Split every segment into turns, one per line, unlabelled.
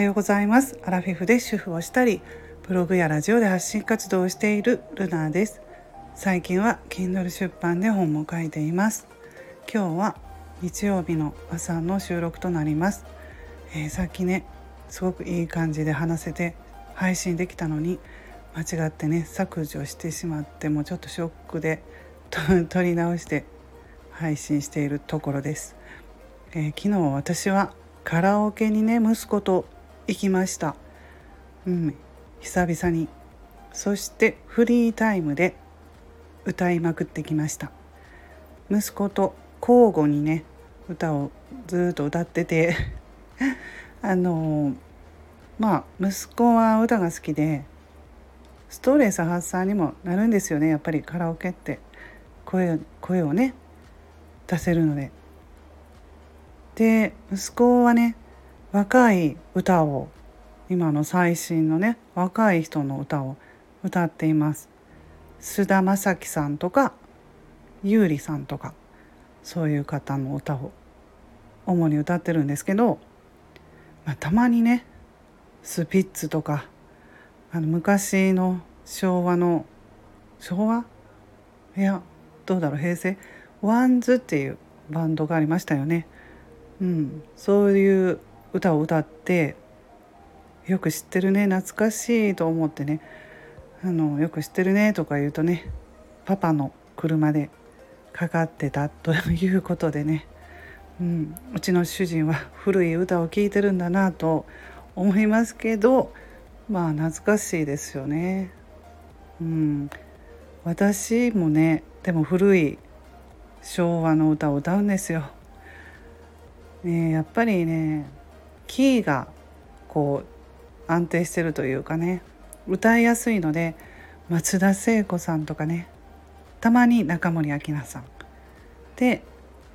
はようございます。アラフィフで主婦をしたりブログやラジオで発信活動をしているルナです。最近は Kindle 出版で本も書いています。今日は日曜日の朝の収録となります、えー、さっきねすごくいい感じで話せて配信できたのに間違ってね削除してしまってもうちょっとショックで 撮り直して配信しているところです、えー、昨日私はカラオケにね息子と行きました。うん。久々に。そしてフリータイムで歌いまくってきました。息子と交互にね歌をずっと歌ってて あのまあ息子は歌が好きでストレス発散にもなるんですよねやっぱりカラオケって。声声をね出せるので。で息子はね若い歌を今の最新のね若い人の歌を歌っています。菅田将暉さんとか優里さんとかそういう方の歌を主に歌ってるんですけど、まあ、たまにねスピッツとかあの昔の昭和の昭和？いやどうだろう平成？ WANDS っていうバンドがありましたよね。うん、そういう歌を歌ってよく知ってるね懐かしいと思ってねあのよく知ってるねとか言うとねパパの車でかかってたということでね、うん、うちの主人は古い歌を聴いてるんだなと思いますけどまあ懐かしいですよね。うん、私もねでも古い昭和の歌を歌うんですよ。ね、やっぱりねキーがこう安定してるというかね歌いやすいので松田聖子さんとかねたまに中森明菜さん。で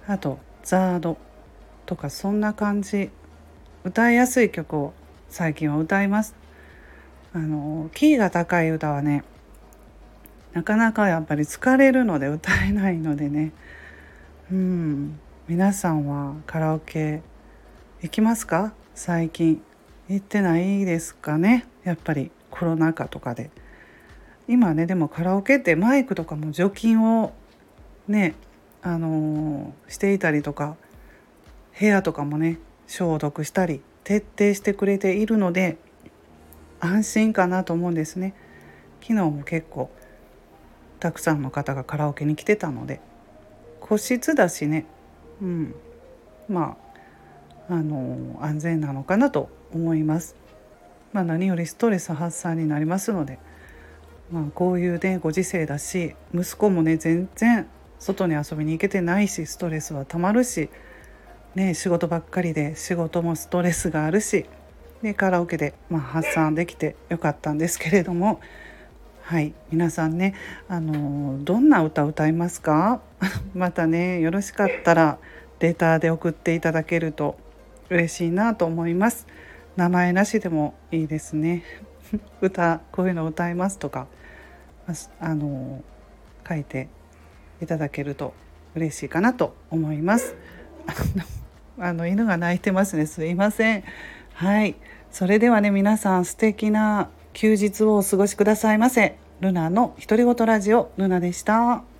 あとザードとかそんな感じ。歌いやすい曲を最近は歌います。あのキーが高い歌はねなかなかやっぱり疲れるので歌えないのでね。うん。皆さんはカラオケ行きますか？最近行ってないですかね。やっぱりコロナ禍とかで。今ねでもカラオケってマイクとかも除菌をねあのー、していたりとか部屋とかもね消毒したり徹底してくれているので安心かなと思うんですね。昨日も結構たくさんの方がカラオケに来てたので個室だしね。うん、まああの安全なのかなと思います。まあ、何よりストレス発散になりますので、まあ、こういうねご時世だし息子もね全然外に遊びに行けてないしストレスはたまるし、ね、仕事ばっかりで仕事もストレスがあるしでカラオケで、まあ、発散できてよかったんですけれども。はい皆さんねあのどんな歌歌いますか？またねよろしかったらレタで送っていただけると嬉しいなと思います。名前なしでもいいですね。歌こういうの歌いますとかあの書いていただけると嬉しいかなと思います。あの犬が鳴いてますね。すいません。はい。それではね皆さん素敵な休日をお過ごしくださいませ。ルナの独り言ラジオルナでした。